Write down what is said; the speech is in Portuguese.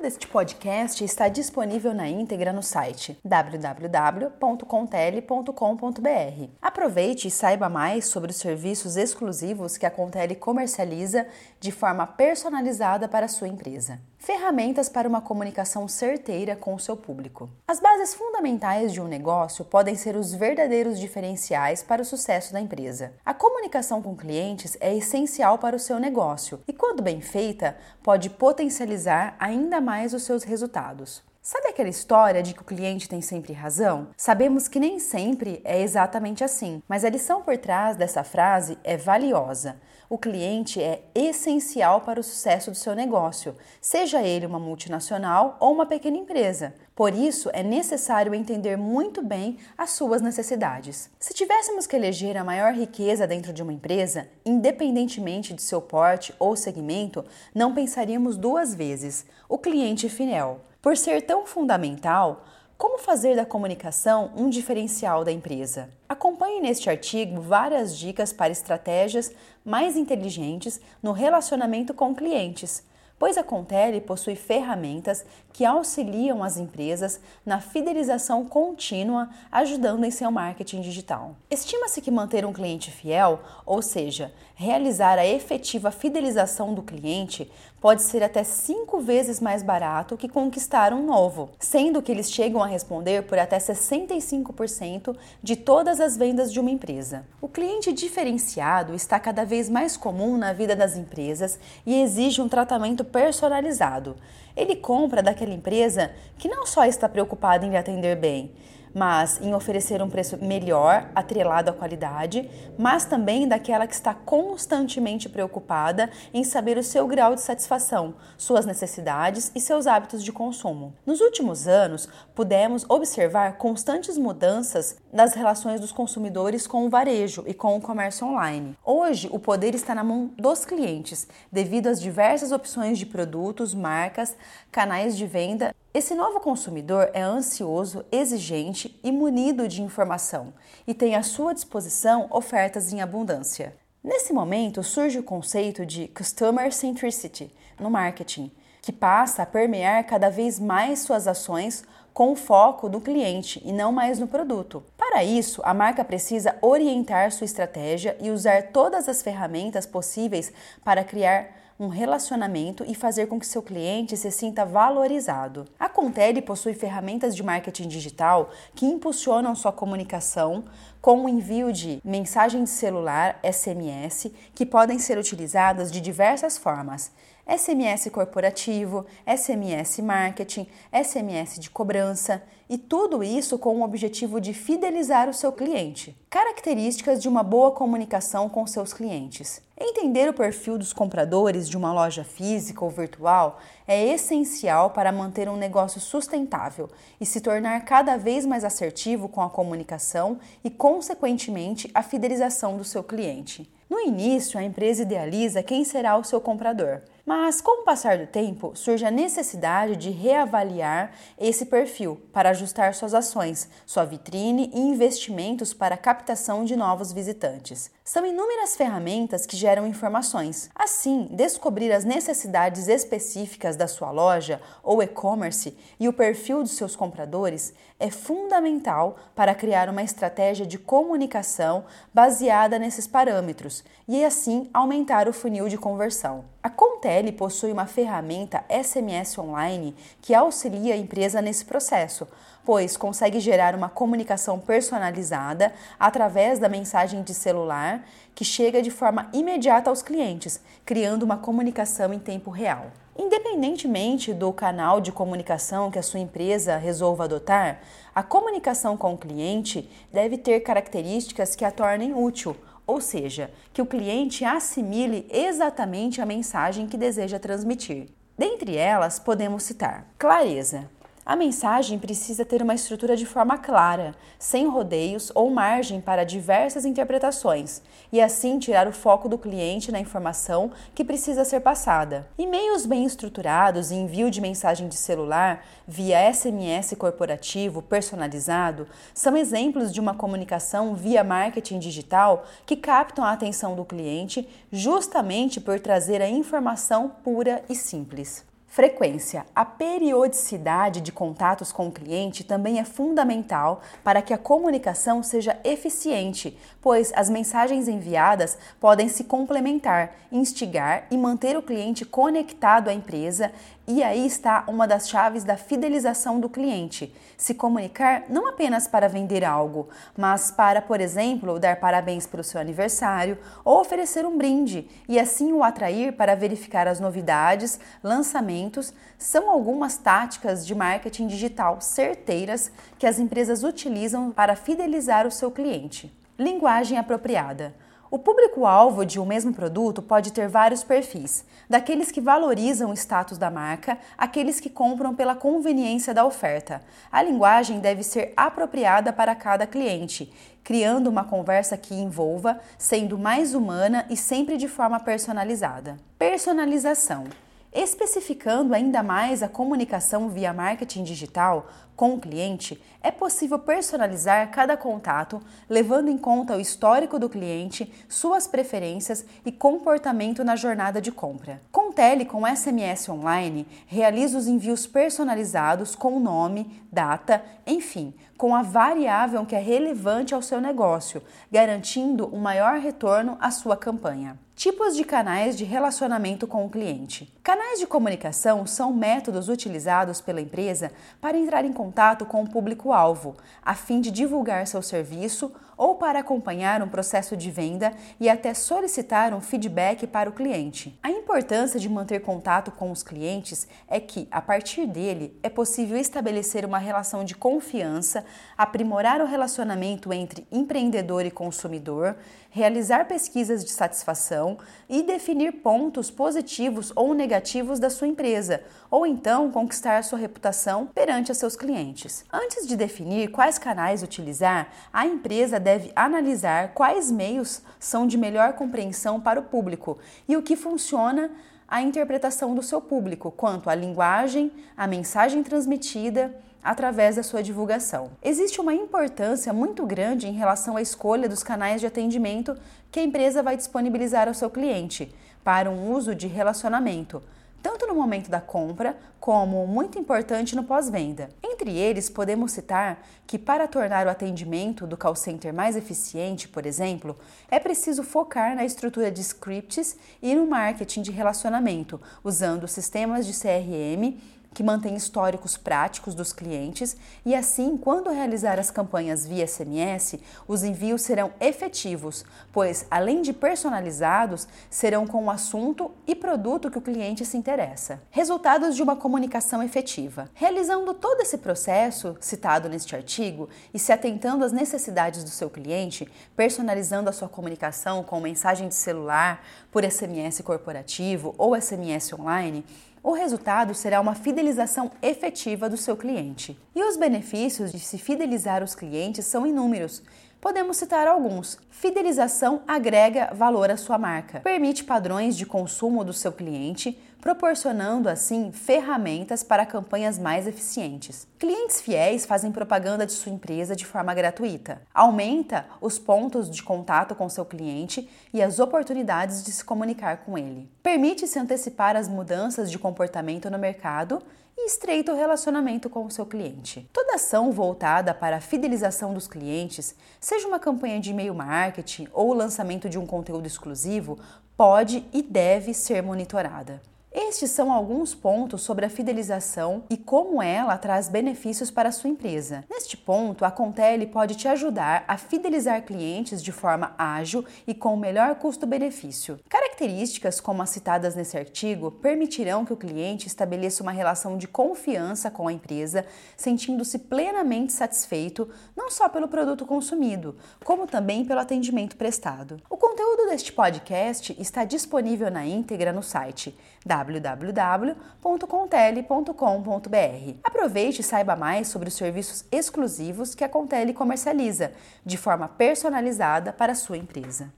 conteúdo deste podcast está disponível na íntegra no site www.contele.com.br. Aproveite e saiba mais sobre os serviços exclusivos que a Contele comercializa de forma personalizada para a sua empresa. Ferramentas para uma comunicação certeira com o seu público. As bases fundamentais de um negócio podem ser os verdadeiros diferenciais para o sucesso da empresa. A comunicação com clientes é essencial para o seu negócio e, quando bem feita, pode potencializar ainda mais os seus resultados. Sabe aquela história de que o cliente tem sempre razão? Sabemos que nem sempre é exatamente assim, mas a lição por trás dessa frase é valiosa. O cliente é essencial para o sucesso do seu negócio, seja ele uma multinacional ou uma pequena empresa. Por isso, é necessário entender muito bem as suas necessidades. Se tivéssemos que eleger a maior riqueza dentro de uma empresa, independentemente de seu porte ou segmento, não pensaríamos duas vezes: o cliente fiel. Por ser tão fundamental, como fazer da comunicação um diferencial da empresa? Acompanhe neste artigo várias dicas para estratégias mais inteligentes no relacionamento com clientes pois a Contele possui ferramentas que auxiliam as empresas na fidelização contínua, ajudando em seu marketing digital. Estima-se que manter um cliente fiel, ou seja, realizar a efetiva fidelização do cliente, pode ser até cinco vezes mais barato que conquistar um novo, sendo que eles chegam a responder por até 65% de todas as vendas de uma empresa. O cliente diferenciado está cada vez mais comum na vida das empresas e exige um tratamento personalizado. Ele compra daquela empresa que não só está preocupada em lhe atender bem, mas em oferecer um preço melhor, atrelado à qualidade, mas também daquela que está constantemente preocupada em saber o seu grau de satisfação, suas necessidades e seus hábitos de consumo. Nos últimos anos, pudemos observar constantes mudanças nas relações dos consumidores com o varejo e com o comércio online. Hoje, o poder está na mão dos clientes, devido às diversas opções de produtos, marcas, canais de venda esse novo consumidor é ansioso, exigente e munido de informação e tem à sua disposição ofertas em abundância. Nesse momento surge o conceito de Customer Centricity no marketing, que passa a permear cada vez mais suas ações com o foco no cliente e não mais no produto. Para isso, a marca precisa orientar sua estratégia e usar todas as ferramentas possíveis para criar um relacionamento e fazer com que seu cliente se sinta valorizado. A Contele possui ferramentas de marketing digital que impulsionam sua comunicação com o envio de mensagem de celular, SMS, que podem ser utilizadas de diversas formas. SMS corporativo, SMS marketing, SMS de cobrança e tudo isso com o objetivo de fidelizar o seu cliente. Características de uma boa comunicação com seus clientes. Entender o perfil dos compradores de uma loja física ou virtual é essencial para manter um negócio sustentável e se tornar cada vez mais assertivo com a comunicação e, consequentemente, a fidelização do seu cliente. No início, a empresa idealiza quem será o seu comprador, mas com o passar do tempo, surge a necessidade de reavaliar esse perfil para ajustar suas ações, sua vitrine e investimentos para a captação de novos visitantes. São inúmeras ferramentas que geram informações. Assim, descobrir as necessidades específicas da sua loja ou e-commerce e o perfil dos seus compradores é fundamental para criar uma estratégia de comunicação baseada nesses parâmetros e assim aumentar o funil de conversão. A Contele possui uma ferramenta SMS online que auxilia a empresa nesse processo, pois consegue gerar uma comunicação personalizada através da mensagem de celular que chega de forma imediata aos clientes, criando uma comunicação em tempo real. Independentemente do canal de comunicação que a sua empresa resolva adotar, a comunicação com o cliente deve ter características que a tornem útil ou seja, que o cliente assimile exatamente a mensagem que deseja transmitir. Dentre elas, podemos citar clareza. A mensagem precisa ter uma estrutura de forma clara, sem rodeios ou margem para diversas interpretações, e assim tirar o foco do cliente na informação que precisa ser passada. E-mails bem estruturados e envio de mensagem de celular via SMS corporativo personalizado são exemplos de uma comunicação via marketing digital que captam a atenção do cliente justamente por trazer a informação pura e simples. Frequência. A periodicidade de contatos com o cliente também é fundamental para que a comunicação seja eficiente, pois as mensagens enviadas podem se complementar, instigar e manter o cliente conectado à empresa. E aí está uma das chaves da fidelização do cliente. Se comunicar não apenas para vender algo, mas para, por exemplo, dar parabéns pelo seu aniversário ou oferecer um brinde e assim o atrair para verificar as novidades, lançamentos são algumas táticas de marketing digital certeiras que as empresas utilizam para fidelizar o seu cliente. Linguagem apropriada. O público-alvo de um mesmo produto pode ter vários perfis, daqueles que valorizam o status da marca, aqueles que compram pela conveniência da oferta. A linguagem deve ser apropriada para cada cliente, criando uma conversa que envolva, sendo mais humana e sempre de forma personalizada. Personalização. Especificando ainda mais a comunicação via marketing digital com o cliente, é possível personalizar cada contato, levando em conta o histórico do cliente, suas preferências e comportamento na jornada de compra. Contele com SMS online realiza os envios personalizados com nome, data, enfim, com a variável que é relevante ao seu negócio, garantindo um maior retorno à sua campanha. Tipos de canais de relacionamento com o cliente. Canais de comunicação são métodos utilizados pela empresa para entrar em contato com o público-alvo, a fim de divulgar seu serviço ou para acompanhar um processo de venda e até solicitar um feedback para o cliente. A importância de manter contato com os clientes é que, a partir dele, é possível estabelecer uma relação de confiança, aprimorar o relacionamento entre empreendedor e consumidor, realizar pesquisas de satisfação e definir pontos positivos ou negativos da sua empresa, ou então conquistar sua reputação perante seus clientes. Antes de definir quais canais utilizar, a empresa deve analisar quais meios são de melhor compreensão para o público e o que funciona a interpretação do seu público quanto à linguagem, à mensagem transmitida através da sua divulgação. Existe uma importância muito grande em relação à escolha dos canais de atendimento que a empresa vai disponibilizar ao seu cliente para um uso de relacionamento, tanto no momento da compra como muito importante no pós-venda. Entre eles, podemos citar que para tornar o atendimento do call center mais eficiente, por exemplo, é preciso focar na estrutura de scripts e no marketing de relacionamento, usando sistemas de CRM que mantém históricos práticos dos clientes e assim, quando realizar as campanhas via SMS, os envios serão efetivos, pois além de personalizados, serão com o assunto e produto que o cliente se interessa. Resultados de uma comunicação efetiva. Realizando todo esse processo citado neste artigo e se atentando às necessidades do seu cliente, personalizando a sua comunicação com mensagem de celular, por SMS corporativo ou SMS online, o resultado será uma fidelização efetiva do seu cliente. E os benefícios de se fidelizar os clientes são inúmeros. Podemos citar alguns. Fidelização agrega valor à sua marca, permite padrões de consumo do seu cliente, proporcionando assim ferramentas para campanhas mais eficientes. Clientes fiéis fazem propaganda de sua empresa de forma gratuita, aumenta os pontos de contato com seu cliente e as oportunidades de se comunicar com ele. Permite se antecipar as mudanças de comportamento no mercado e estreita o relacionamento com o seu cliente. Toda ação voltada para a fidelização dos clientes, seja uma campanha de e-mail marketing ou o lançamento de um conteúdo exclusivo, pode e deve ser monitorada. Estes são alguns pontos sobre a fidelização e como ela traz benefícios para a sua empresa. Neste ponto, a Contele pode te ajudar a fidelizar clientes de forma ágil e com o melhor custo-benefício. Características como as citadas nesse artigo permitirão que o cliente estabeleça uma relação de confiança com a empresa, sentindo-se plenamente satisfeito não só pelo produto consumido, como também pelo atendimento prestado. O conteúdo deste podcast está disponível na íntegra no site www.contele.com.br. Aproveite e saiba mais sobre os serviços exclusivos que a Contele comercializa, de forma personalizada para a sua empresa.